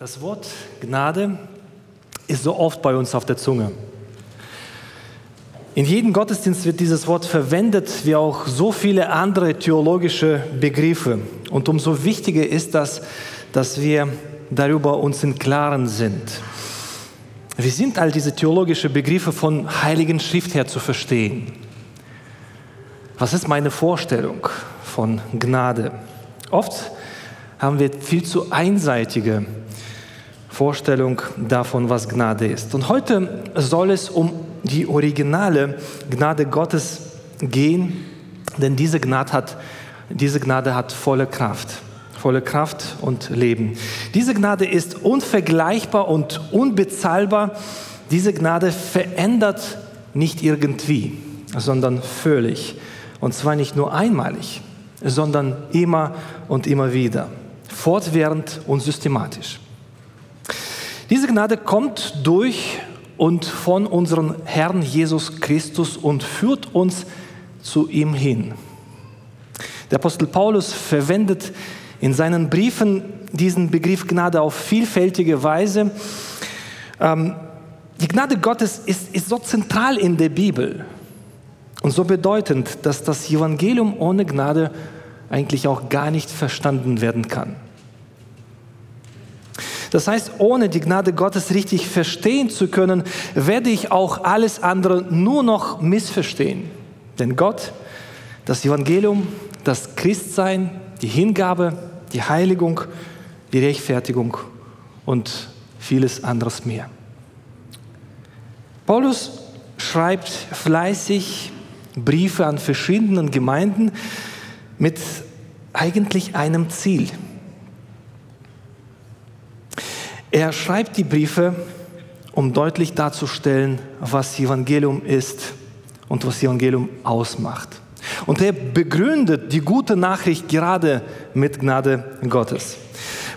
Das Wort Gnade ist so oft bei uns auf der Zunge. In jedem Gottesdienst wird dieses Wort verwendet, wie auch so viele andere theologische Begriffe. Und umso wichtiger ist das, dass wir darüber uns im Klaren sind. Wie sind all diese theologischen Begriffe von Heiligen Schrift her zu verstehen? Was ist meine Vorstellung von Gnade? Oft haben wir viel zu einseitige Vorstellung davon, was Gnade ist. Und heute soll es um die originale Gnade Gottes gehen, denn diese Gnade hat, diese Gnade hat volle Kraft, volle Kraft und Leben. Diese Gnade ist unvergleichbar und unbezahlbar. Diese Gnade verändert nicht irgendwie, sondern völlig. Und zwar nicht nur einmalig, sondern immer und immer wieder, fortwährend und systematisch. Diese Gnade kommt durch und von unserem Herrn Jesus Christus und führt uns zu ihm hin. Der Apostel Paulus verwendet in seinen Briefen diesen Begriff Gnade auf vielfältige Weise. Ähm, die Gnade Gottes ist, ist so zentral in der Bibel und so bedeutend, dass das Evangelium ohne Gnade eigentlich auch gar nicht verstanden werden kann. Das heißt, ohne die Gnade Gottes richtig verstehen zu können, werde ich auch alles andere nur noch missverstehen. Denn Gott, das Evangelium, das Christsein, die Hingabe, die Heiligung, die Rechtfertigung und vieles anderes mehr. Paulus schreibt fleißig Briefe an verschiedenen Gemeinden mit eigentlich einem Ziel. Er schreibt die Briefe, um deutlich darzustellen, was Evangelium ist und was Evangelium ausmacht. Und er begründet die gute Nachricht gerade mit Gnade Gottes.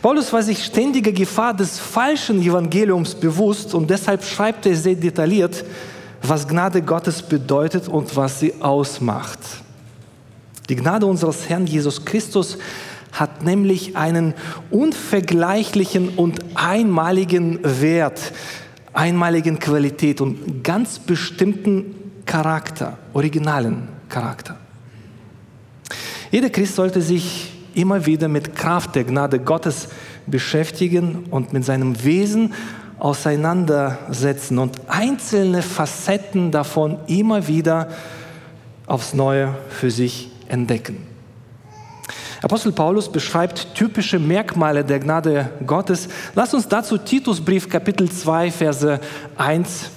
Paulus war sich ständiger Gefahr des falschen Evangeliums bewusst und deshalb schreibt er sehr detailliert, was Gnade Gottes bedeutet und was sie ausmacht. Die Gnade unseres Herrn Jesus Christus hat nämlich einen unvergleichlichen und einmaligen Wert, einmaligen Qualität und ganz bestimmten Charakter, originalen Charakter. Jeder Christ sollte sich immer wieder mit Kraft der Gnade Gottes beschäftigen und mit seinem Wesen auseinandersetzen und einzelne Facetten davon immer wieder aufs Neue für sich entdecken. Apostel Paulus beschreibt typische Merkmale der Gnade Gottes. Lass uns dazu Titusbrief Kapitel 2 Verse 1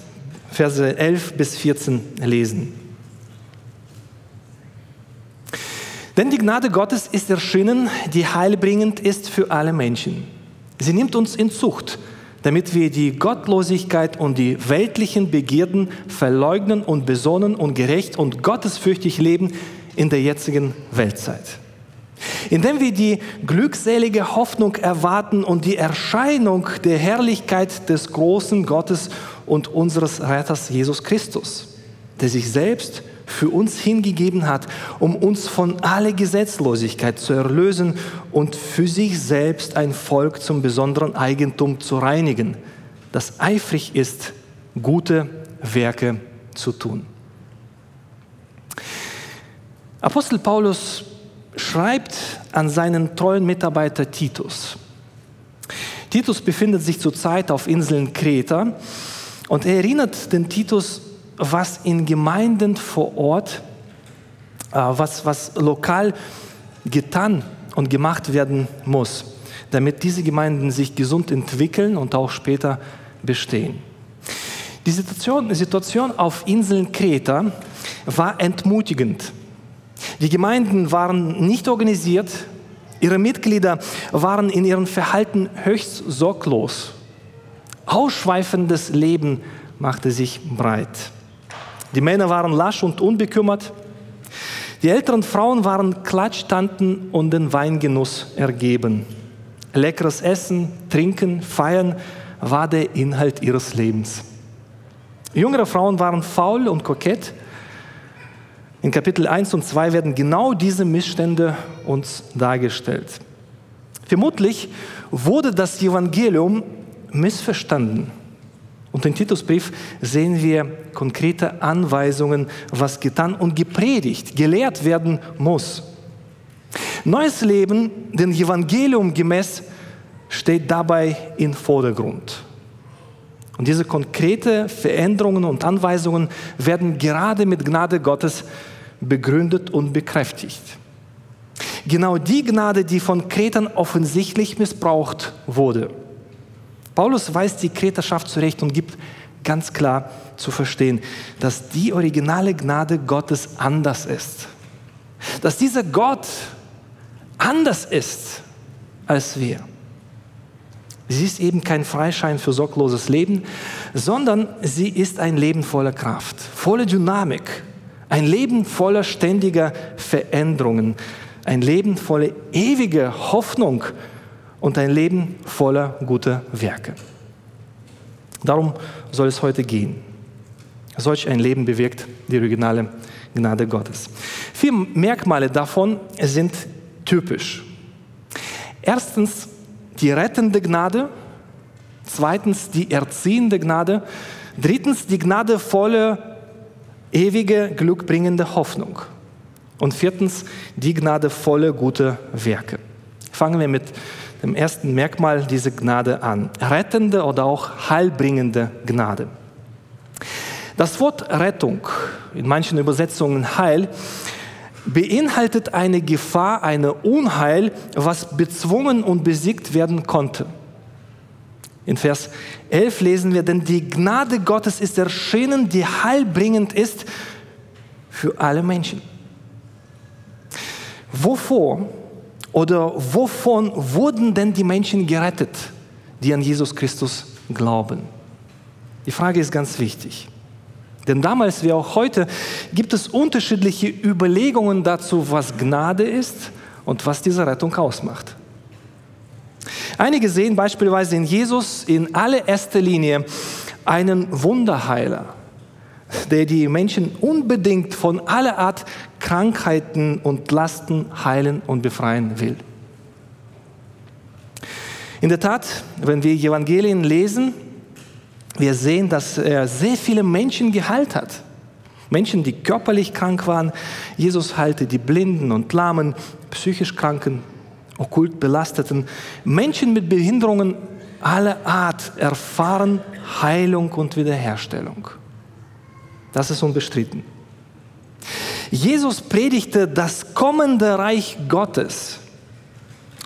Verse 11 bis 14 lesen. Denn die Gnade Gottes ist erschienen, die heilbringend ist für alle Menschen. Sie nimmt uns in Zucht, damit wir die Gottlosigkeit und die weltlichen Begierden verleugnen und besonnen und gerecht und gottesfürchtig leben in der jetzigen Weltzeit indem wir die glückselige Hoffnung erwarten und die Erscheinung der Herrlichkeit des großen Gottes und unseres Retters Jesus Christus, der sich selbst für uns hingegeben hat, um uns von aller Gesetzlosigkeit zu erlösen und für sich selbst ein Volk zum besonderen Eigentum zu reinigen, das eifrig ist, gute Werke zu tun. Apostel Paulus schreibt an seinen treuen Mitarbeiter Titus. Titus befindet sich zurzeit auf Inseln Kreta und er erinnert den Titus, was in Gemeinden vor Ort, äh, was, was lokal getan und gemacht werden muss, damit diese Gemeinden sich gesund entwickeln und auch später bestehen. Die Situation, Situation auf Inseln Kreta war entmutigend. Die Gemeinden waren nicht organisiert, ihre Mitglieder waren in ihrem Verhalten höchst sorglos. Ausschweifendes Leben machte sich breit. Die Männer waren lasch und unbekümmert. Die älteren Frauen waren Klatschtanten und den Weingenuss ergeben. Leckeres Essen, Trinken, Feiern war der Inhalt ihres Lebens. Jüngere Frauen waren faul und kokett in Kapitel 1 und 2 werden genau diese Missstände uns dargestellt. Vermutlich wurde das Evangelium missverstanden. Und im Titusbrief sehen wir konkrete Anweisungen, was getan und gepredigt, gelehrt werden muss. Neues Leben, dem Evangelium gemäß, steht dabei im Vordergrund. Und diese konkreten Veränderungen und Anweisungen werden gerade mit Gnade Gottes begründet und bekräftigt. Genau die Gnade, die von Kretern offensichtlich missbraucht wurde. Paulus weist die Kreterschaft zurecht und gibt ganz klar zu verstehen, dass die originale Gnade Gottes anders ist. Dass dieser Gott anders ist als wir. Sie ist eben kein Freischein für sorgloses Leben, sondern sie ist ein Leben voller Kraft, voller Dynamik, ein Leben voller ständiger Veränderungen, ein Leben voller ewiger Hoffnung und ein Leben voller guter Werke. Darum soll es heute gehen. Solch ein Leben bewirkt die originale Gnade Gottes. Vier Merkmale davon sind typisch. Erstens die rettende Gnade, zweitens die erziehende Gnade, drittens die gnadevolle, ewige, glückbringende Hoffnung und viertens die gnadevolle, gute Werke. Fangen wir mit dem ersten Merkmal dieser Gnade an. Rettende oder auch heilbringende Gnade. Das Wort Rettung, in manchen Übersetzungen Heil, beinhaltet eine Gefahr, eine Unheil, was bezwungen und besiegt werden konnte. In Vers 11 lesen wir, denn die Gnade Gottes ist erschienen, die heilbringend ist für alle Menschen. Wovor oder wovon wurden denn die Menschen gerettet, die an Jesus Christus glauben? Die Frage ist ganz wichtig. Denn damals wie auch heute gibt es unterschiedliche Überlegungen dazu, was Gnade ist und was diese Rettung ausmacht. Einige sehen beispielsweise in Jesus in allererster Linie einen Wunderheiler, der die Menschen unbedingt von aller Art Krankheiten und Lasten heilen und befreien will. In der Tat, wenn wir Evangelien lesen, wir sehen, dass er sehr viele Menschen geheilt hat. Menschen, die körperlich krank waren. Jesus heilte die Blinden und Lahmen, psychisch Kranken, okkult Belasteten. Menschen mit Behinderungen aller Art erfahren Heilung und Wiederherstellung. Das ist unbestritten. Jesus predigte das kommende Reich Gottes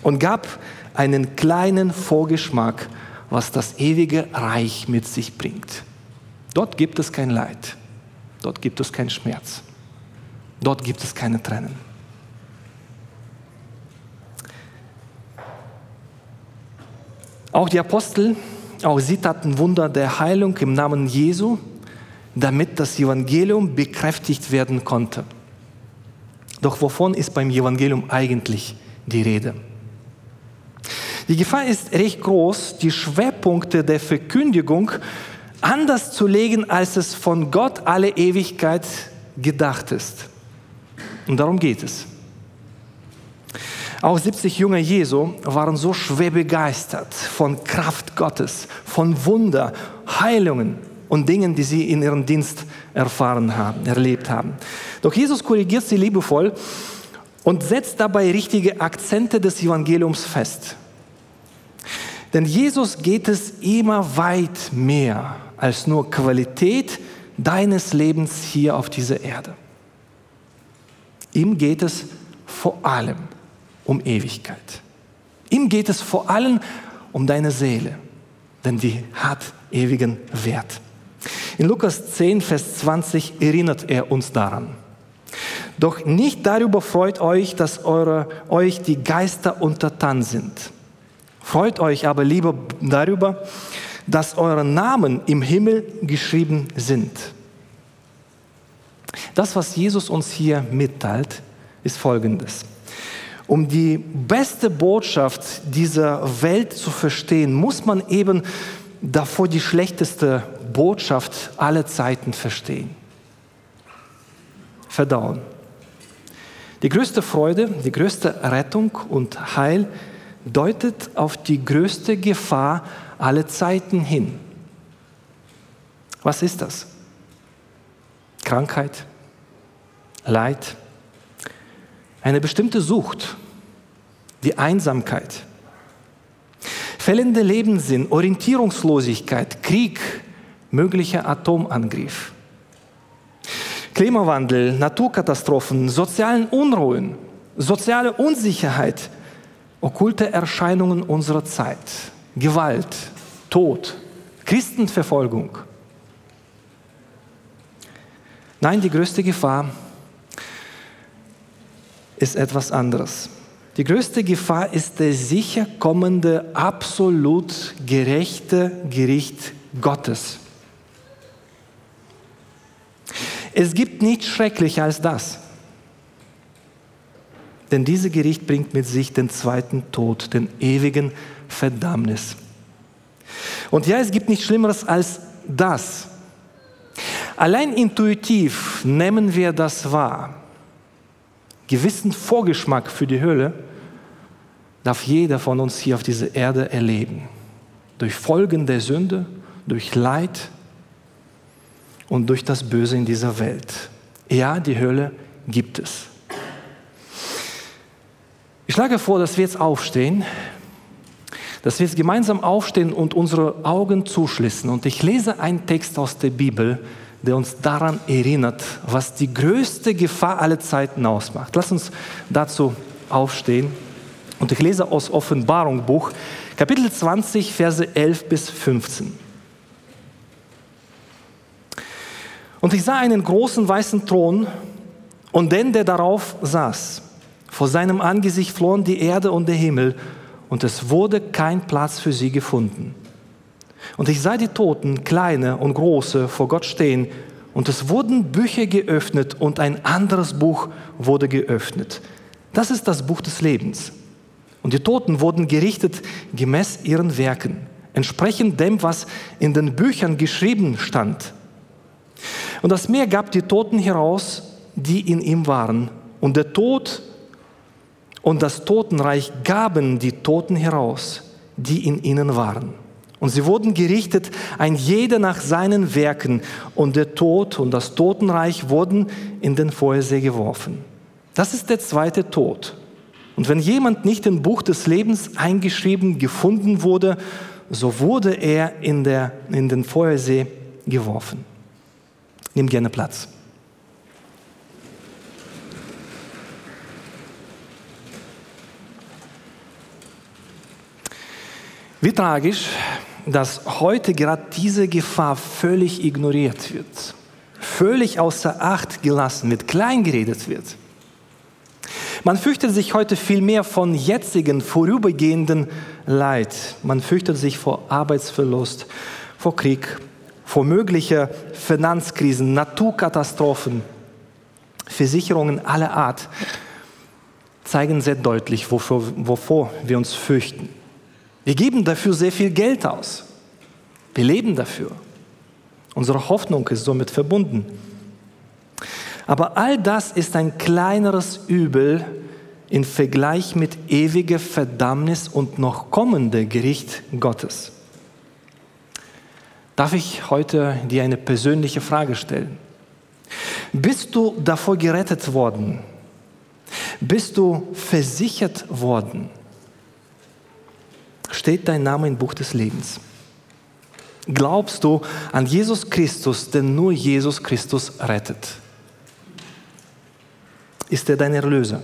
und gab einen kleinen Vorgeschmack was das ewige Reich mit sich bringt. Dort gibt es kein Leid, dort gibt es keinen Schmerz, dort gibt es keine Tränen. Auch die Apostel, auch sie taten Wunder der Heilung im Namen Jesu, damit das Evangelium bekräftigt werden konnte. Doch wovon ist beim Evangelium eigentlich die Rede? Die Gefahr ist recht groß, die Schwerpunkte der Verkündigung anders zu legen, als es von Gott alle Ewigkeit gedacht ist. Und darum geht es. Auch 70 Jünger Jesu waren so schwer begeistert von Kraft Gottes, von Wunder, Heilungen und Dingen, die sie in ihrem Dienst erfahren haben, erlebt haben. Doch Jesus korrigiert sie liebevoll und setzt dabei richtige Akzente des Evangeliums fest. Denn Jesus geht es immer weit mehr als nur Qualität deines Lebens hier auf dieser Erde. Ihm geht es vor allem um Ewigkeit. Ihm geht es vor allem um deine Seele, denn die hat ewigen Wert. In Lukas 10, Vers 20 erinnert er uns daran. Doch nicht darüber freut euch, dass eure, euch die Geister untertan sind Freut euch aber lieber darüber, dass eure Namen im Himmel geschrieben sind. Das, was Jesus uns hier mitteilt, ist Folgendes. Um die beste Botschaft dieser Welt zu verstehen, muss man eben davor die schlechteste Botschaft aller Zeiten verstehen. Verdauen. Die größte Freude, die größte Rettung und Heil deutet auf die größte Gefahr aller Zeiten hin. Was ist das? Krankheit, Leid, eine bestimmte Sucht, die Einsamkeit, fehlende Lebenssinn, Orientierungslosigkeit, Krieg, möglicher Atomangriff, Klimawandel, Naturkatastrophen, sozialen Unruhen, soziale Unsicherheit, okkulte Erscheinungen unserer Zeit, Gewalt, Tod, Christenverfolgung. Nein, die größte Gefahr ist etwas anderes. Die größte Gefahr ist der sicher kommende, absolut gerechte Gericht Gottes. Es gibt nichts schrecklicher als das. Denn dieses Gericht bringt mit sich den zweiten Tod, den ewigen Verdammnis. Und ja, es gibt nichts Schlimmeres als das. Allein intuitiv nehmen wir das wahr. Gewissen Vorgeschmack für die Hölle darf jeder von uns hier auf dieser Erde erleben. Durch Folgen der Sünde, durch Leid und durch das Böse in dieser Welt. Ja, die Hölle gibt es. Ich schlage vor, dass wir jetzt aufstehen, dass wir jetzt gemeinsam aufstehen und unsere Augen zuschließen. Und ich lese einen Text aus der Bibel, der uns daran erinnert, was die größte Gefahr aller Zeiten ausmacht. Lass uns dazu aufstehen. Und ich lese aus Offenbarung Buch, Kapitel 20, Verse 11 bis 15. Und ich sah einen großen weißen Thron und den, der darauf saß. Vor seinem Angesicht flohen die Erde und der Himmel, und es wurde kein Platz für sie gefunden. Und ich sah die Toten, kleine und große, vor Gott stehen, und es wurden Bücher geöffnet, und ein anderes Buch wurde geöffnet. Das ist das Buch des Lebens. Und die Toten wurden gerichtet gemäß ihren Werken, entsprechend dem, was in den Büchern geschrieben stand. Und das Meer gab die Toten heraus, die in ihm waren. Und der Tod und das Totenreich gaben die Toten heraus, die in ihnen waren. Und sie wurden gerichtet, ein jeder nach seinen Werken. Und der Tod und das Totenreich wurden in den Feuersee geworfen. Das ist der zweite Tod. Und wenn jemand nicht im Buch des Lebens eingeschrieben gefunden wurde, so wurde er in, der, in den Feuersee geworfen. Nimm gerne Platz. Wie tragisch, dass heute gerade diese Gefahr völlig ignoriert wird, völlig außer Acht gelassen wird, kleingeredet wird. Man fürchtet sich heute viel mehr von jetzigen, vorübergehenden Leid. Man fürchtet sich vor Arbeitsverlust, vor Krieg, vor möglicher Finanzkrisen, Naturkatastrophen, Versicherungen aller Art zeigen sehr deutlich, wovor, wovor wir uns fürchten. Wir geben dafür sehr viel Geld aus. Wir leben dafür. Unsere Hoffnung ist somit verbunden. Aber all das ist ein kleineres Übel im Vergleich mit ewiger Verdammnis und noch kommender Gericht Gottes. Darf ich heute dir eine persönliche Frage stellen? Bist du davor gerettet worden? Bist du versichert worden? Steht dein Name im Buch des Lebens. Glaubst du an Jesus Christus, denn nur Jesus Christus rettet? Ist er dein Erlöser?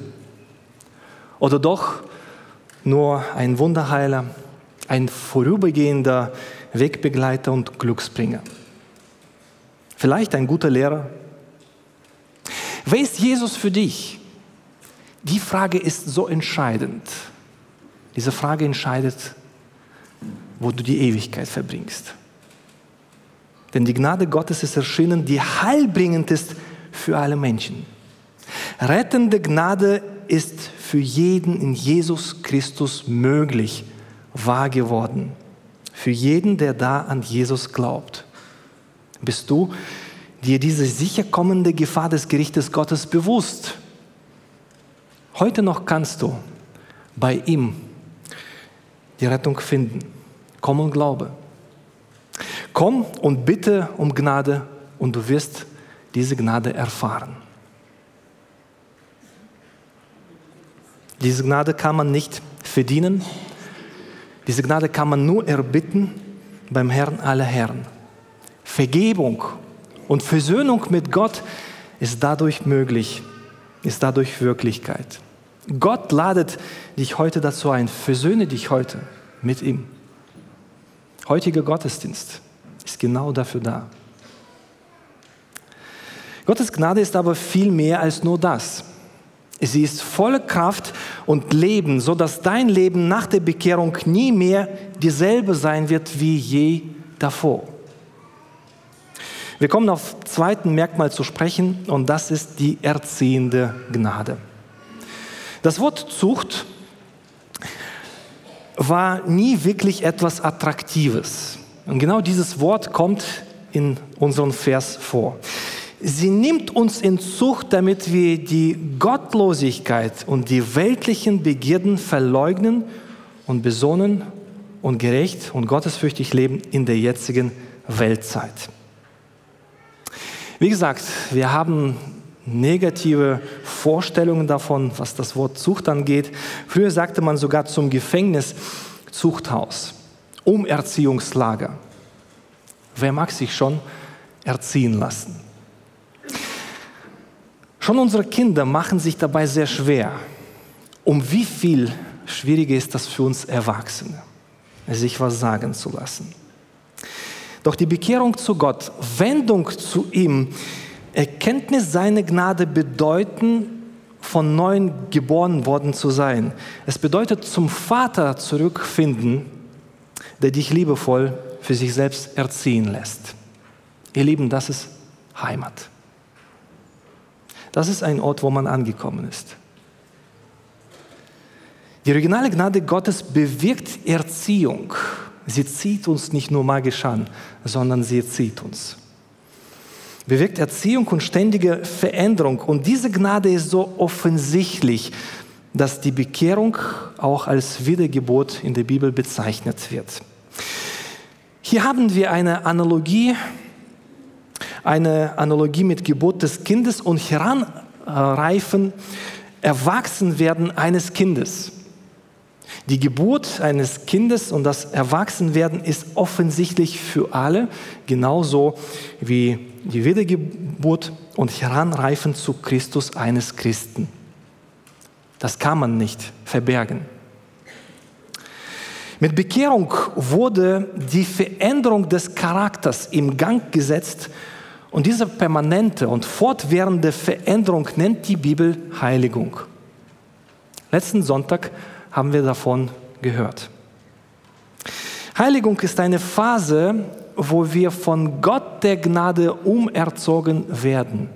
Oder doch nur ein Wunderheiler, ein vorübergehender Wegbegleiter und Glücksbringer? Vielleicht ein guter Lehrer? Wer ist Jesus für dich? Die Frage ist so entscheidend. Diese Frage entscheidet, wo du die Ewigkeit verbringst. Denn die Gnade Gottes ist erschienen, die heilbringend ist für alle Menschen. Rettende Gnade ist für jeden in Jesus Christus möglich, wahr geworden. Für jeden, der da an Jesus glaubt. Bist du dir diese sicher kommende Gefahr des Gerichtes Gottes bewusst? Heute noch kannst du bei ihm die Rettung finden. Komm und glaube. Komm und bitte um Gnade und du wirst diese Gnade erfahren. Diese Gnade kann man nicht verdienen. Diese Gnade kann man nur erbitten beim Herrn aller Herren. Vergebung und Versöhnung mit Gott ist dadurch möglich, ist dadurch Wirklichkeit. Gott ladet dich heute dazu ein, versöhne dich heute mit ihm. Heutiger Gottesdienst ist genau dafür da. Gottes Gnade ist aber viel mehr als nur das. Sie ist volle Kraft und Leben, so dass dein Leben nach der Bekehrung nie mehr dieselbe sein wird wie je davor. Wir kommen auf zweiten Merkmal zu sprechen und das ist die erziehende Gnade. Das Wort Zucht war nie wirklich etwas Attraktives. Und genau dieses Wort kommt in unserem Vers vor. Sie nimmt uns in Zucht, damit wir die Gottlosigkeit und die weltlichen Begierden verleugnen und besonnen und gerecht und gottesfürchtig leben in der jetzigen Weltzeit. Wie gesagt, wir haben negative Vorstellungen davon, was das Wort Zucht angeht. Früher sagte man sogar zum Gefängnis Zuchthaus, Umerziehungslager. Wer mag sich schon erziehen lassen? Schon unsere Kinder machen sich dabei sehr schwer. Um wie viel schwieriger ist das für uns Erwachsene, sich was sagen zu lassen. Doch die Bekehrung zu Gott, Wendung zu ihm, Erkenntnis seiner Gnade bedeuten, von neuem geboren worden zu sein. Es bedeutet zum Vater zurückfinden, der dich liebevoll für sich selbst erziehen lässt. Ihr Lieben, das ist Heimat. Das ist ein Ort, wo man angekommen ist. Die originale Gnade Gottes bewirkt Erziehung. Sie zieht uns nicht nur magisch an, sondern sie erzieht uns. Bewirkt Erziehung und ständige Veränderung. Und diese Gnade ist so offensichtlich, dass die Bekehrung auch als Wiedergeburt in der Bibel bezeichnet wird. Hier haben wir eine Analogie eine Analogie mit Geburt des Kindes und Heranreifen, Erwachsenwerden eines Kindes. Die Geburt eines Kindes und das Erwachsenwerden ist offensichtlich für alle, genauso wie die Wiedergeburt und Heranreifen zu Christus eines Christen. Das kann man nicht verbergen. Mit Bekehrung wurde die Veränderung des Charakters im Gang gesetzt und diese permanente und fortwährende Veränderung nennt die Bibel Heiligung. Letzten Sonntag haben wir davon gehört. Heiligung ist eine Phase, wo wir von Gott der Gnade umerzogen werden.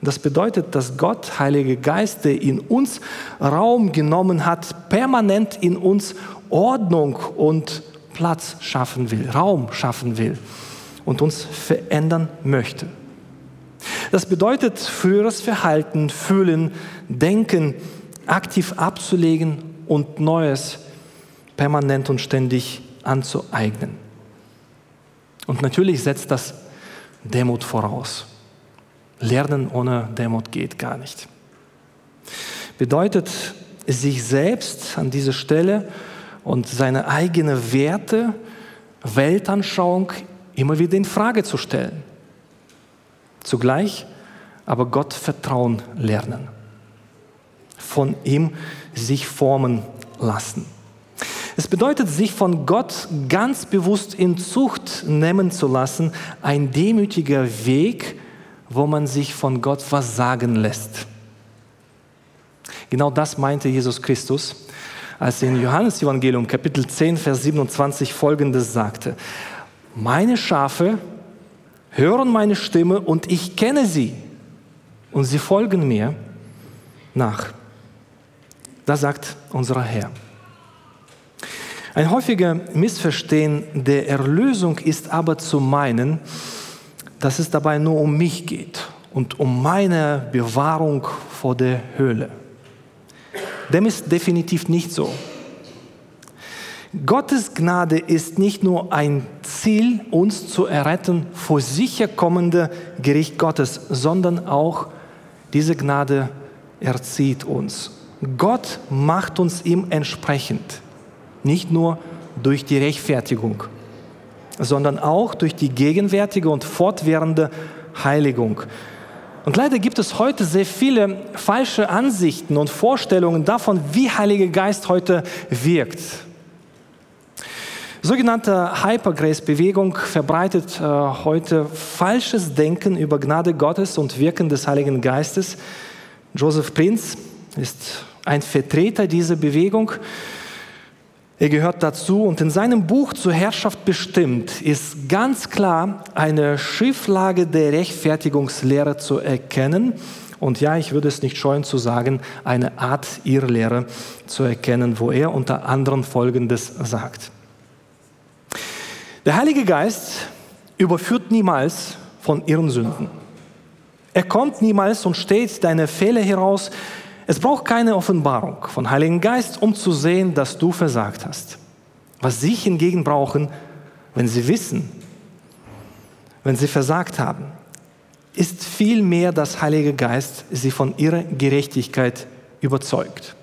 Das bedeutet, dass Gott, Heilige Geist, der in uns Raum genommen hat, permanent in uns Ordnung und Platz schaffen will, Raum schaffen will und uns verändern möchte. Das bedeutet, früheres Verhalten, Fühlen, Denken aktiv abzulegen und Neues permanent und ständig anzueignen. Und natürlich setzt das Demut voraus. Lernen ohne Demut geht gar nicht. Bedeutet, sich selbst an dieser Stelle und seine eigene Werte, Weltanschauung immer wieder in Frage zu stellen. Zugleich aber Gott vertrauen lernen. Von ihm sich formen lassen. Es bedeutet, sich von Gott ganz bewusst in Zucht nehmen zu lassen, ein demütiger Weg, wo man sich von Gott was sagen lässt. Genau das meinte Jesus Christus, als er in Johannes Evangelium Kapitel 10, Vers 27 folgendes sagte. Meine Schafe hören meine Stimme und ich kenne sie und sie folgen mir nach. Das sagt unser Herr. Ein häufiger Missverstehen der Erlösung ist aber zu meinen, dass es dabei nur um mich geht und um meine Bewahrung vor der Höhle. Dem ist definitiv nicht so. Gottes Gnade ist nicht nur ein Ziel, uns zu erretten vor sicher kommende Gericht Gottes, sondern auch diese Gnade erzieht uns. Gott macht uns ihm entsprechend, nicht nur durch die Rechtfertigung, sondern auch durch die gegenwärtige und fortwährende Heiligung. Und leider gibt es heute sehr viele falsche Ansichten und Vorstellungen davon, wie Heiliger Geist heute wirkt. Sogenannte Hypergrace-Bewegung verbreitet äh, heute falsches Denken über Gnade Gottes und Wirken des Heiligen Geistes. Joseph Prinz ist ein Vertreter dieser Bewegung. Er gehört dazu und in seinem Buch zur Herrschaft bestimmt ist ganz klar eine Schieflage der Rechtfertigungslehre zu erkennen. Und ja, ich würde es nicht scheuen zu sagen, eine Art Irrlehre zu erkennen, wo er unter anderem Folgendes sagt. Der Heilige Geist überführt niemals von ihren Sünden. Er kommt niemals und steht deine Fehler heraus, es braucht keine Offenbarung von Heiligen Geist, um zu sehen, dass du versagt hast. Was sie hingegen brauchen, wenn sie wissen, wenn sie versagt haben, ist vielmehr, dass Heilige Geist sie von ihrer Gerechtigkeit überzeugt.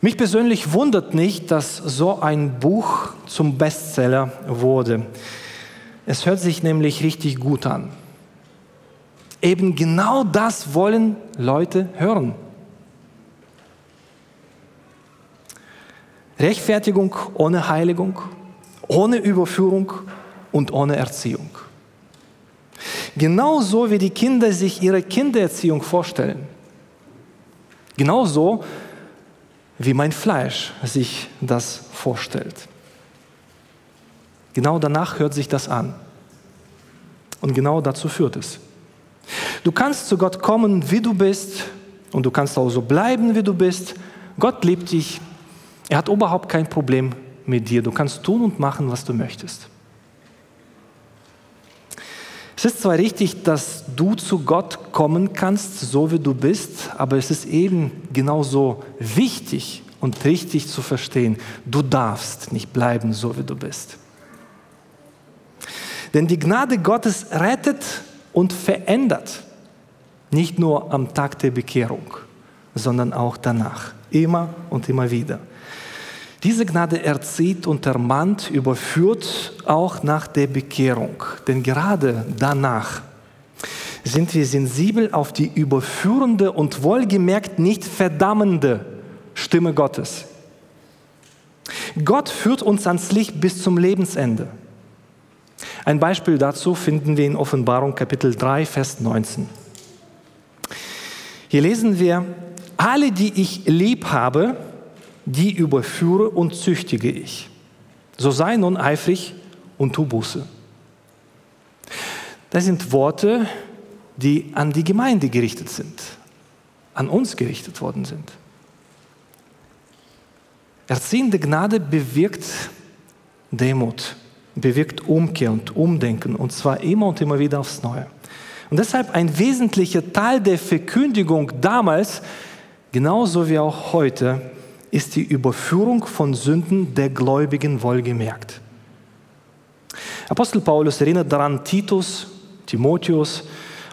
Mich persönlich wundert nicht, dass so ein Buch zum Bestseller wurde. Es hört sich nämlich richtig gut an. Eben genau das wollen Leute hören. Rechtfertigung ohne Heiligung, ohne Überführung und ohne Erziehung. Genauso wie die Kinder sich ihre Kindererziehung vorstellen. Genauso wie mein Fleisch sich das vorstellt. Genau danach hört sich das an. Und genau dazu führt es. Du kannst zu Gott kommen, wie du bist, und du kannst auch so bleiben, wie du bist. Gott liebt dich. Er hat überhaupt kein Problem mit dir. Du kannst tun und machen, was du möchtest. Es ist zwar richtig, dass du zu Gott kommen kannst, so wie du bist, aber es ist eben genauso wichtig und richtig zu verstehen, du darfst nicht bleiben, so wie du bist. Denn die Gnade Gottes rettet und verändert. Nicht nur am Tag der Bekehrung, sondern auch danach. Immer und immer wieder. Diese Gnade erzieht und ermahnt, überführt auch nach der Bekehrung. Denn gerade danach sind wir sensibel auf die überführende und wohlgemerkt nicht verdammende Stimme Gottes. Gott führt uns ans Licht bis zum Lebensende. Ein Beispiel dazu finden wir in Offenbarung Kapitel 3, Vers 19. Hier lesen wir, alle, die ich lieb habe, die überführe und züchtige ich. So sei nun eifrig und tu Buße. Das sind Worte, die an die Gemeinde gerichtet sind, an uns gerichtet worden sind. Erziehende Gnade bewirkt Demut, bewirkt Umkehr und Umdenken, und zwar immer und immer wieder aufs Neue. Und deshalb ein wesentlicher Teil der Verkündigung damals, genauso wie auch heute, ist die Überführung von Sünden der Gläubigen wohlgemerkt. Apostel Paulus erinnert daran Titus, Timotheus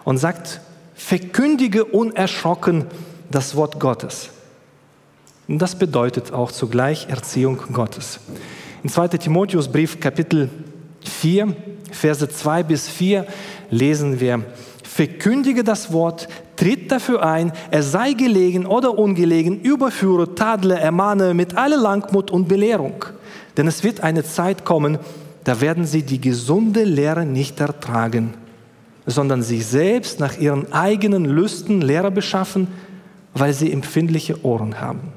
und sagt, verkündige unerschrocken das Wort Gottes. Und das bedeutet auch zugleich Erziehung Gottes. In 2 Timotheus Brief Kapitel 4, Verse 2 bis 4 lesen wir, verkündige das Wort, tritt dafür ein, es sei gelegen oder ungelegen, überführe, tadle, ermahne mit aller Langmut und Belehrung. Denn es wird eine Zeit kommen, da werden sie die gesunde Lehre nicht ertragen, sondern sich selbst nach ihren eigenen Lüsten Lehre beschaffen, weil sie empfindliche Ohren haben.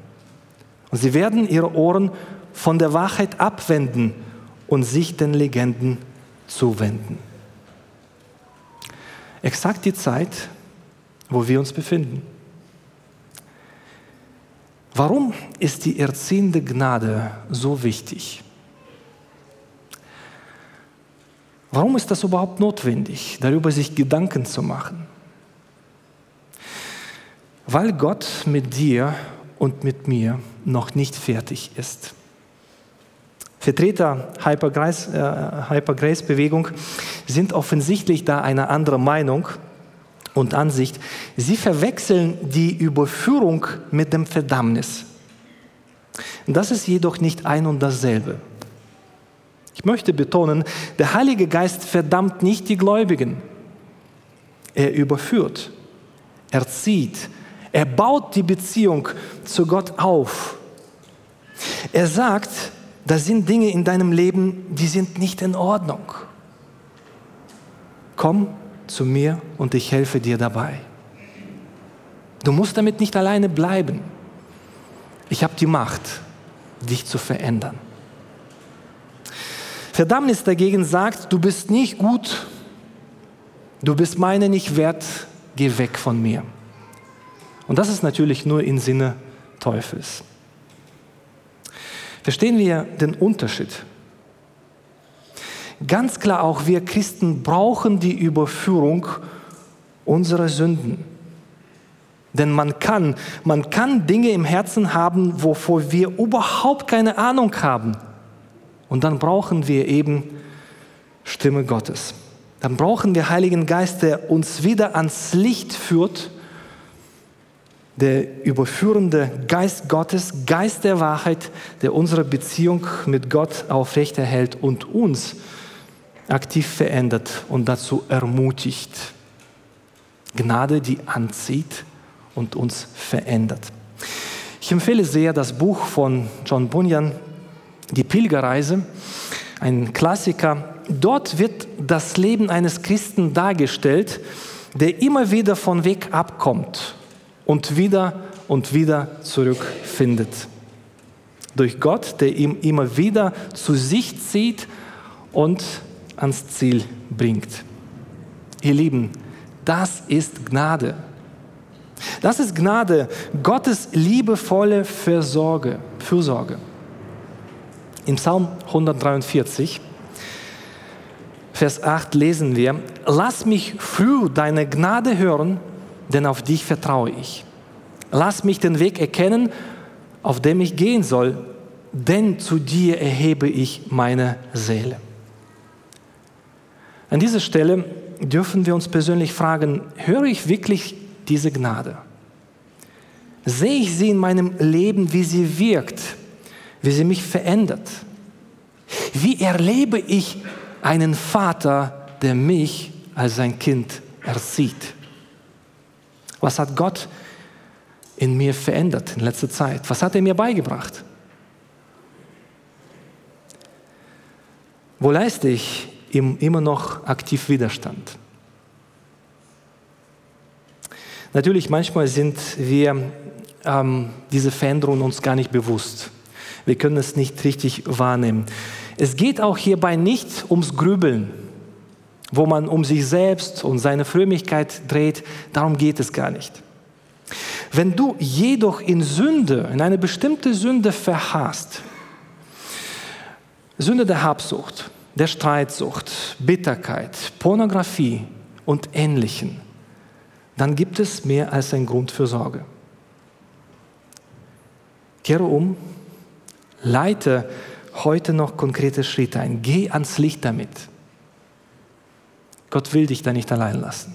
Und sie werden ihre Ohren von der Wahrheit abwenden und sich den Legenden zuwenden. Exakt die Zeit, wo wir uns befinden. Warum ist die erziehende Gnade so wichtig? Warum ist das überhaupt notwendig, darüber sich Gedanken zu machen? Weil Gott mit dir und mit mir noch nicht fertig ist. Vertreter Hyper-Grace-Bewegung äh, sind offensichtlich da eine andere Meinung und Ansicht. Sie verwechseln die Überführung mit dem Verdammnis. Das ist jedoch nicht ein und dasselbe. Ich möchte betonen, der Heilige Geist verdammt nicht die Gläubigen. Er überführt, er zieht, er baut die Beziehung zu Gott auf. Er sagt, da sind Dinge in deinem Leben, die sind nicht in Ordnung. Komm zu mir und ich helfe dir dabei. Du musst damit nicht alleine bleiben. Ich habe die Macht, dich zu verändern. Verdammnis dagegen sagt, du bist nicht gut, du bist meine nicht wert, geh weg von mir. Und das ist natürlich nur im Sinne Teufels. Verstehen wir den Unterschied? Ganz klar, auch wir Christen brauchen die Überführung unserer Sünden. Denn man kann, man kann Dinge im Herzen haben, wovor wir überhaupt keine Ahnung haben. Und dann brauchen wir eben Stimme Gottes. Dann brauchen wir Heiligen Geist, der uns wieder ans Licht führt der überführende Geist Gottes, Geist der Wahrheit, der unsere Beziehung mit Gott aufrechterhält und uns aktiv verändert und dazu ermutigt. Gnade, die anzieht und uns verändert. Ich empfehle sehr das Buch von John Bunyan, Die Pilgerreise, ein Klassiker. Dort wird das Leben eines Christen dargestellt, der immer wieder von Weg abkommt und wieder und wieder zurückfindet. Durch Gott, der ihm immer wieder zu sich zieht und ans Ziel bringt. Ihr Lieben, das ist Gnade. Das ist Gnade, Gottes liebevolle Versorge, Fürsorge. Im Psalm 143, Vers 8 lesen wir, Lass mich früh deine Gnade hören denn auf dich vertraue ich. Lass mich den Weg erkennen, auf dem ich gehen soll, denn zu dir erhebe ich meine Seele. An dieser Stelle dürfen wir uns persönlich fragen, höre ich wirklich diese Gnade? Sehe ich sie in meinem Leben, wie sie wirkt, wie sie mich verändert? Wie erlebe ich einen Vater, der mich als sein Kind erzieht? Was hat Gott in mir verändert in letzter Zeit? Was hat er mir beigebracht? Wo leiste ich ihm immer noch aktiv Widerstand? Natürlich, manchmal sind wir ähm, diese Veränderungen uns gar nicht bewusst. Wir können es nicht richtig wahrnehmen. Es geht auch hierbei nicht ums Grübeln wo man um sich selbst und seine Frömmigkeit dreht, darum geht es gar nicht. Wenn du jedoch in Sünde, in eine bestimmte Sünde verharrst, Sünde der Habsucht, der Streitsucht, Bitterkeit, Pornografie und Ähnlichen, dann gibt es mehr als einen Grund für Sorge. Kehre um, leite heute noch konkrete Schritte ein, geh ans Licht damit. Gott will dich da nicht allein lassen.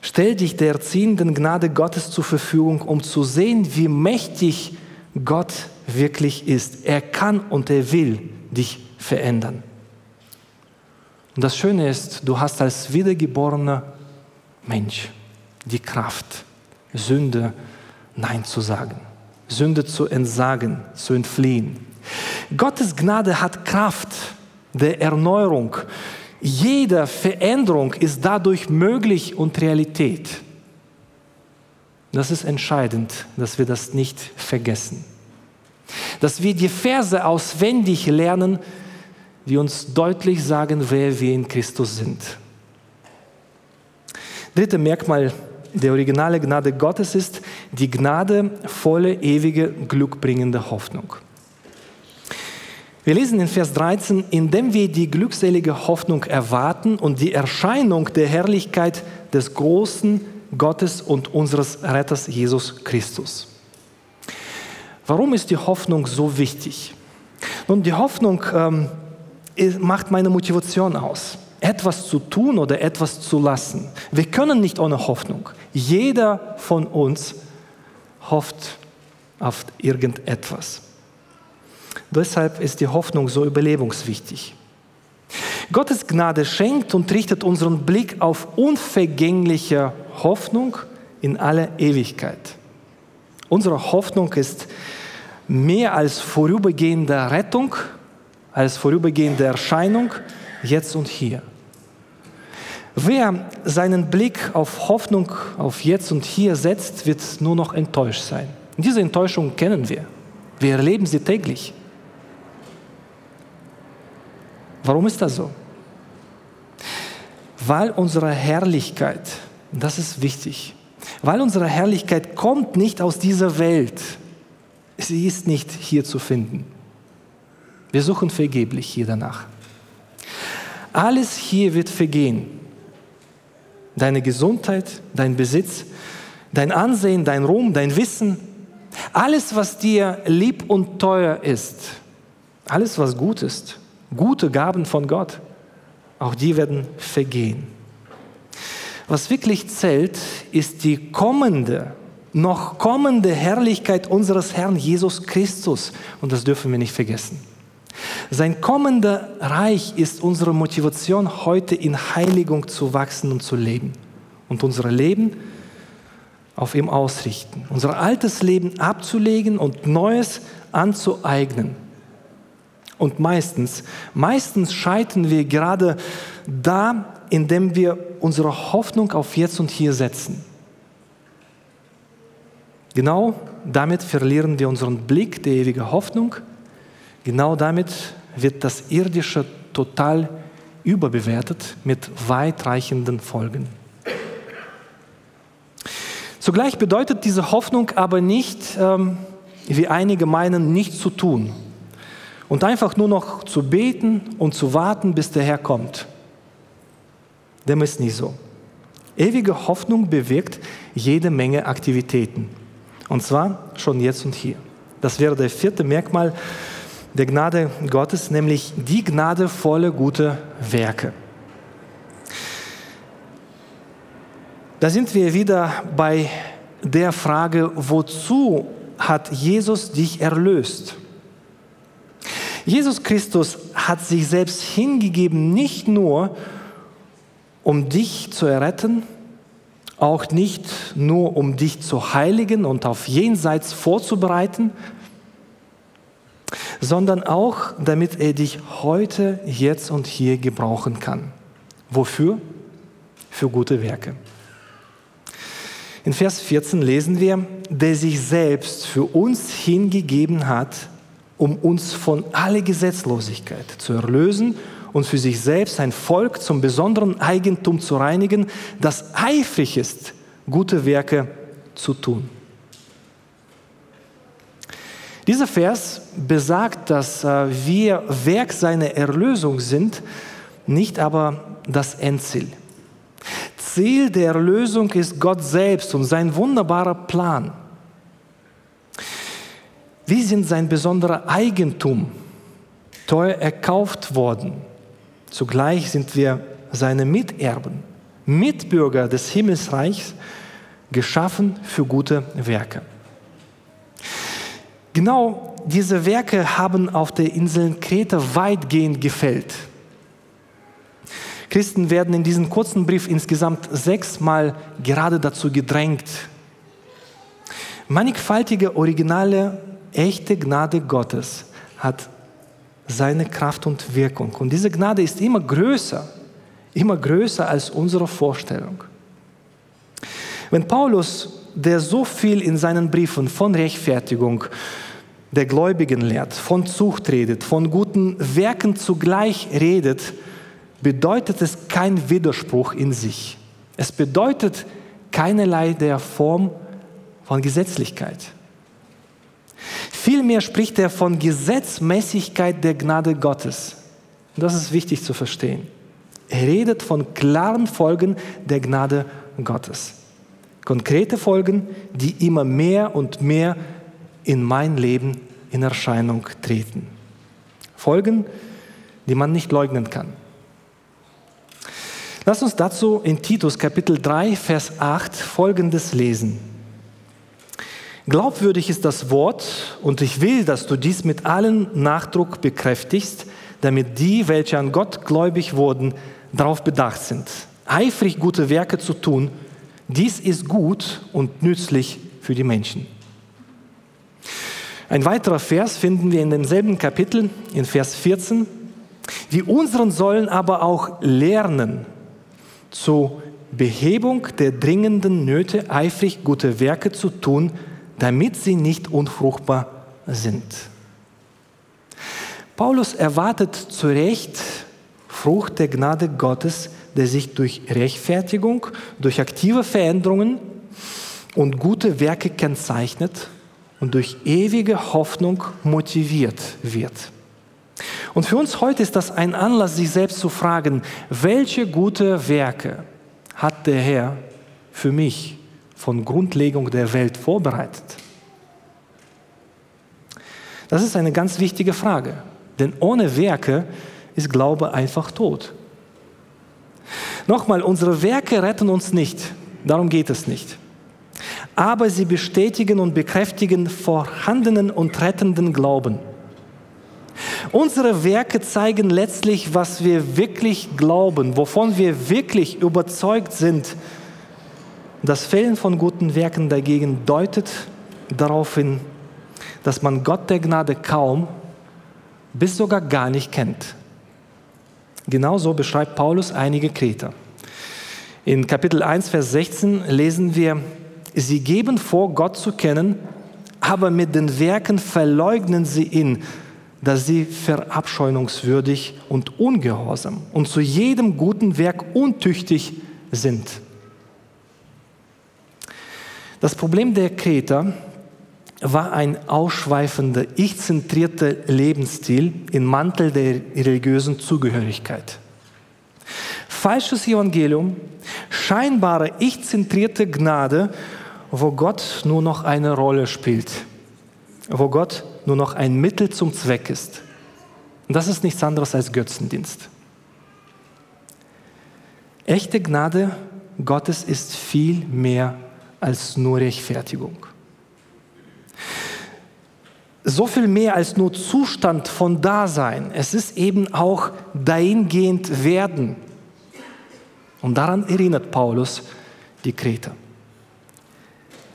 Stell dich der erziehenden Gnade Gottes zur Verfügung, um zu sehen, wie mächtig Gott wirklich ist. Er kann und er will dich verändern. Und das Schöne ist, du hast als wiedergeborener Mensch die Kraft, Sünde Nein zu sagen, Sünde zu entsagen, zu entfliehen. Gottes Gnade hat Kraft der Erneuerung, jede Veränderung ist dadurch möglich und Realität. Das ist entscheidend, dass wir das nicht vergessen. Dass wir die Verse auswendig lernen, die uns deutlich sagen, wer wir in Christus sind. Dritte Merkmal der originale Gnade Gottes ist die Gnade volle, ewige, glückbringende Hoffnung. Wir lesen in Vers 13, indem wir die glückselige Hoffnung erwarten und die Erscheinung der Herrlichkeit des großen Gottes und unseres Retters Jesus Christus. Warum ist die Hoffnung so wichtig? Nun, die Hoffnung ähm, macht meine Motivation aus, etwas zu tun oder etwas zu lassen. Wir können nicht ohne Hoffnung. Jeder von uns hofft auf irgendetwas. Deshalb ist die Hoffnung so überlebenswichtig. Gottes Gnade schenkt und richtet unseren Blick auf unvergängliche Hoffnung in aller Ewigkeit. Unsere Hoffnung ist mehr als vorübergehende Rettung, als vorübergehende Erscheinung jetzt und hier. Wer seinen Blick auf Hoffnung auf jetzt und hier setzt, wird nur noch enttäuscht sein. Diese Enttäuschung kennen wir. Wir erleben sie täglich. Warum ist das so? Weil unsere Herrlichkeit, das ist wichtig, weil unsere Herrlichkeit kommt nicht aus dieser Welt. Sie ist nicht hier zu finden. Wir suchen vergeblich hier danach. Alles hier wird vergehen. Deine Gesundheit, dein Besitz, dein Ansehen, dein Ruhm, dein Wissen, alles, was dir lieb und teuer ist, alles, was gut ist, gute Gaben von Gott, auch die werden vergehen. Was wirklich zählt, ist die kommende, noch kommende Herrlichkeit unseres Herrn Jesus Christus. Und das dürfen wir nicht vergessen. Sein kommender Reich ist unsere Motivation, heute in Heiligung zu wachsen und zu leben. Und unser Leben auf ihm ausrichten. Unser altes Leben abzulegen und Neues anzueignen. Und meistens, meistens scheitern wir gerade da, indem wir unsere Hoffnung auf jetzt und hier setzen. Genau damit verlieren wir unseren Blick der ewigen Hoffnung. Genau damit wird das Irdische total überbewertet mit weitreichenden Folgen. Zugleich bedeutet diese Hoffnung aber nicht, ähm, wie einige meinen, nichts zu tun und einfach nur noch zu beten und zu warten, bis der Herr kommt. Dem ist nicht so. Ewige Hoffnung bewirkt jede Menge Aktivitäten. Und zwar schon jetzt und hier. Das wäre der vierte Merkmal der Gnade Gottes, nämlich die gnadevolle gute Werke. Da sind wir wieder bei der Frage, wozu hat Jesus dich erlöst? Jesus Christus hat sich selbst hingegeben, nicht nur um dich zu erretten, auch nicht nur um dich zu heiligen und auf jenseits vorzubereiten, sondern auch damit er dich heute, jetzt und hier gebrauchen kann. Wofür? Für gute Werke. In Vers 14 lesen wir, der sich selbst für uns hingegeben hat, um uns von aller Gesetzlosigkeit zu erlösen und für sich selbst ein Volk zum besonderen Eigentum zu reinigen, das eifrig ist, gute Werke zu tun. Dieser Vers besagt, dass äh, wir Werk seiner Erlösung sind, nicht aber das Endziel. Ziel der Erlösung ist Gott selbst und sein wunderbarer Plan. Wir sind sein besonderer Eigentum, teuer erkauft worden. Zugleich sind wir seine Miterben, Mitbürger des Himmelsreichs, geschaffen für gute Werke. Genau diese Werke haben auf der Insel Kreta weitgehend gefällt. Christen werden in diesem kurzen Brief insgesamt sechsmal gerade dazu gedrängt, mannigfaltige originale echte Gnade Gottes hat seine Kraft und Wirkung. Und diese Gnade ist immer größer, immer größer als unsere Vorstellung. Wenn Paulus, der so viel in seinen Briefen von Rechtfertigung der Gläubigen lehrt, von Zucht redet, von guten Werken zugleich redet, bedeutet es kein Widerspruch in sich. Es bedeutet keinerlei der Form von Gesetzlichkeit. Vielmehr spricht er von Gesetzmäßigkeit der Gnade Gottes. Das ist wichtig zu verstehen. Er redet von klaren Folgen der Gnade Gottes. Konkrete Folgen, die immer mehr und mehr in mein Leben in Erscheinung treten. Folgen, die man nicht leugnen kann. Lass uns dazu in Titus Kapitel 3, Vers 8 Folgendes lesen. Glaubwürdig ist das Wort und ich will, dass du dies mit allem Nachdruck bekräftigst, damit die, welche an Gott gläubig wurden, darauf bedacht sind, eifrig gute Werke zu tun. Dies ist gut und nützlich für die Menschen. Ein weiterer Vers finden wir in demselben Kapitel, in Vers 14. Die unseren sollen aber auch lernen, zur Behebung der dringenden Nöte eifrig gute Werke zu tun, damit sie nicht unfruchtbar sind. Paulus erwartet zu Recht Frucht der Gnade Gottes, der sich durch Rechtfertigung, durch aktive Veränderungen und gute Werke kennzeichnet und durch ewige Hoffnung motiviert wird. Und für uns heute ist das ein Anlass, sich selbst zu fragen, welche gute Werke hat der Herr für mich von Grundlegung der Welt vorbereitet? Das ist eine ganz wichtige Frage, denn ohne Werke ist Glaube einfach tot. Nochmal, unsere Werke retten uns nicht, darum geht es nicht. Aber sie bestätigen und bekräftigen vorhandenen und rettenden Glauben. Unsere Werke zeigen letztlich, was wir wirklich glauben, wovon wir wirklich überzeugt sind. Das Fehlen von guten Werken dagegen deutet darauf hin, dass man Gott der Gnade kaum bis sogar gar nicht kennt. Genauso beschreibt Paulus einige Kreter. In Kapitel 1, Vers 16 lesen wir, sie geben vor, Gott zu kennen, aber mit den Werken verleugnen sie ihn, dass sie verabscheuungswürdig und ungehorsam und zu jedem guten Werk untüchtig sind. Das Problem der Kreter war ein ausschweifender, ich-zentrierter Lebensstil im Mantel der religiösen Zugehörigkeit. Falsches Evangelium, scheinbare ich-zentrierte Gnade, wo Gott nur noch eine Rolle spielt, wo Gott nur noch ein Mittel zum Zweck ist. Und das ist nichts anderes als Götzendienst. Echte Gnade Gottes ist viel mehr als nur Rechtfertigung. So viel mehr als nur Zustand von Dasein. Es ist eben auch dahingehend werden. Und daran erinnert Paulus die Kreter.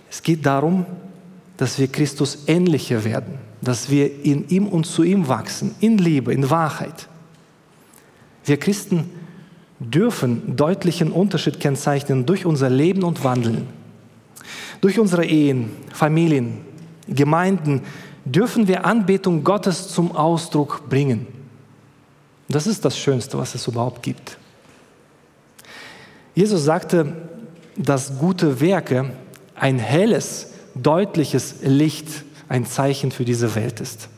Es geht darum, dass wir Christus ähnlicher werden dass wir in ihm und zu ihm wachsen, in Liebe, in Wahrheit. Wir Christen dürfen deutlichen Unterschied kennzeichnen durch unser Leben und Wandeln. Durch unsere Ehen, Familien, Gemeinden dürfen wir Anbetung Gottes zum Ausdruck bringen. Das ist das Schönste, was es überhaupt gibt. Jesus sagte, dass gute Werke ein helles, deutliches Licht ein Zeichen für diese Welt ist.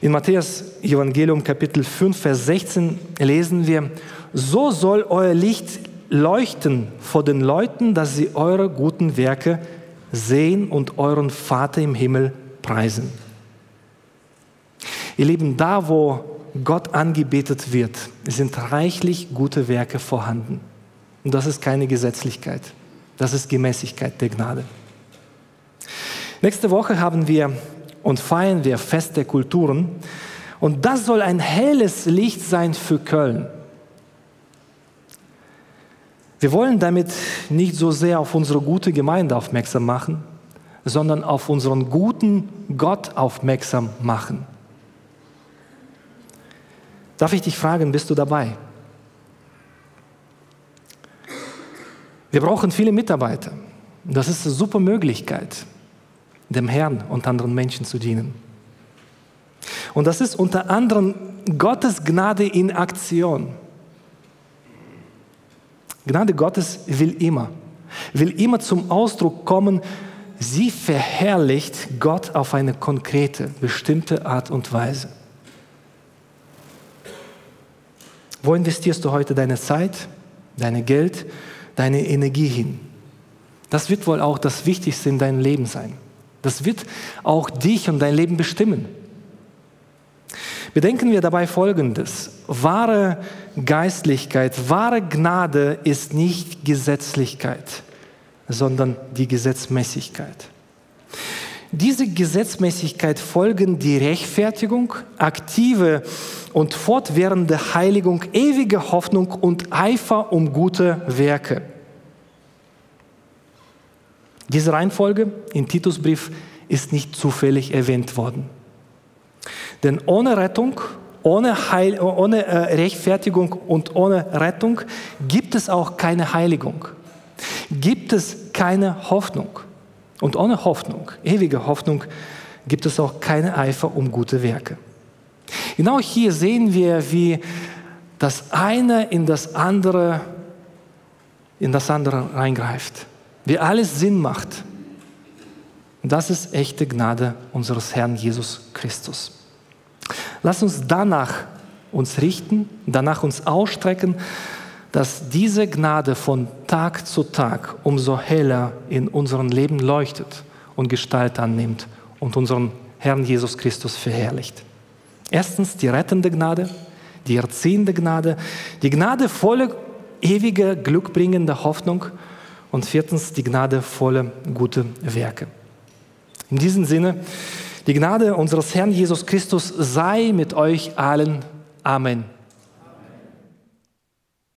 In Matthäus Evangelium Kapitel 5, Vers 16 lesen wir, so soll euer Licht leuchten vor den Leuten, dass sie eure guten Werke sehen und euren Vater im Himmel preisen. Ihr Lieben, da wo Gott angebetet wird, sind reichlich gute Werke vorhanden. Und das ist keine Gesetzlichkeit, das ist Gemäßigkeit der Gnade. Nächste Woche haben wir und feiern wir Fest der Kulturen. Und das soll ein helles Licht sein für Köln. Wir wollen damit nicht so sehr auf unsere gute Gemeinde aufmerksam machen, sondern auf unseren guten Gott aufmerksam machen. Darf ich dich fragen, bist du dabei? Wir brauchen viele Mitarbeiter. Das ist eine super Möglichkeit dem Herrn und anderen Menschen zu dienen. Und das ist unter anderem Gottes Gnade in Aktion. Gnade Gottes will immer, will immer zum Ausdruck kommen, sie verherrlicht Gott auf eine konkrete, bestimmte Art und Weise. Wo investierst du heute deine Zeit, deine Geld, deine Energie hin? Das wird wohl auch das Wichtigste in deinem Leben sein. Das wird auch dich und dein Leben bestimmen. Bedenken wir dabei Folgendes. Wahre Geistlichkeit, wahre Gnade ist nicht Gesetzlichkeit, sondern die Gesetzmäßigkeit. Diese Gesetzmäßigkeit folgen die Rechtfertigung, aktive und fortwährende Heiligung, ewige Hoffnung und Eifer um gute Werke. Diese Reihenfolge im Titusbrief ist nicht zufällig erwähnt worden. Denn ohne Rettung, ohne, Heil, ohne äh, Rechtfertigung und ohne Rettung gibt es auch keine Heiligung. Gibt es keine Hoffnung. Und ohne Hoffnung, ewige Hoffnung, gibt es auch keine Eifer um gute Werke. Genau hier sehen wir, wie das eine in das andere, in das andere reingreift wie alles Sinn macht. Und das ist echte Gnade unseres Herrn Jesus Christus. Lass uns danach uns richten, danach uns ausstrecken, dass diese Gnade von Tag zu Tag umso heller in unserem Leben leuchtet und Gestalt annimmt und unseren Herrn Jesus Christus verherrlicht. Erstens die rettende Gnade, die erziehende Gnade, die Gnade volle, ewige, glückbringende Hoffnung und viertens die gnadevolle gute Werke. In diesem Sinne, die Gnade unseres Herrn Jesus Christus sei mit euch allen. Amen.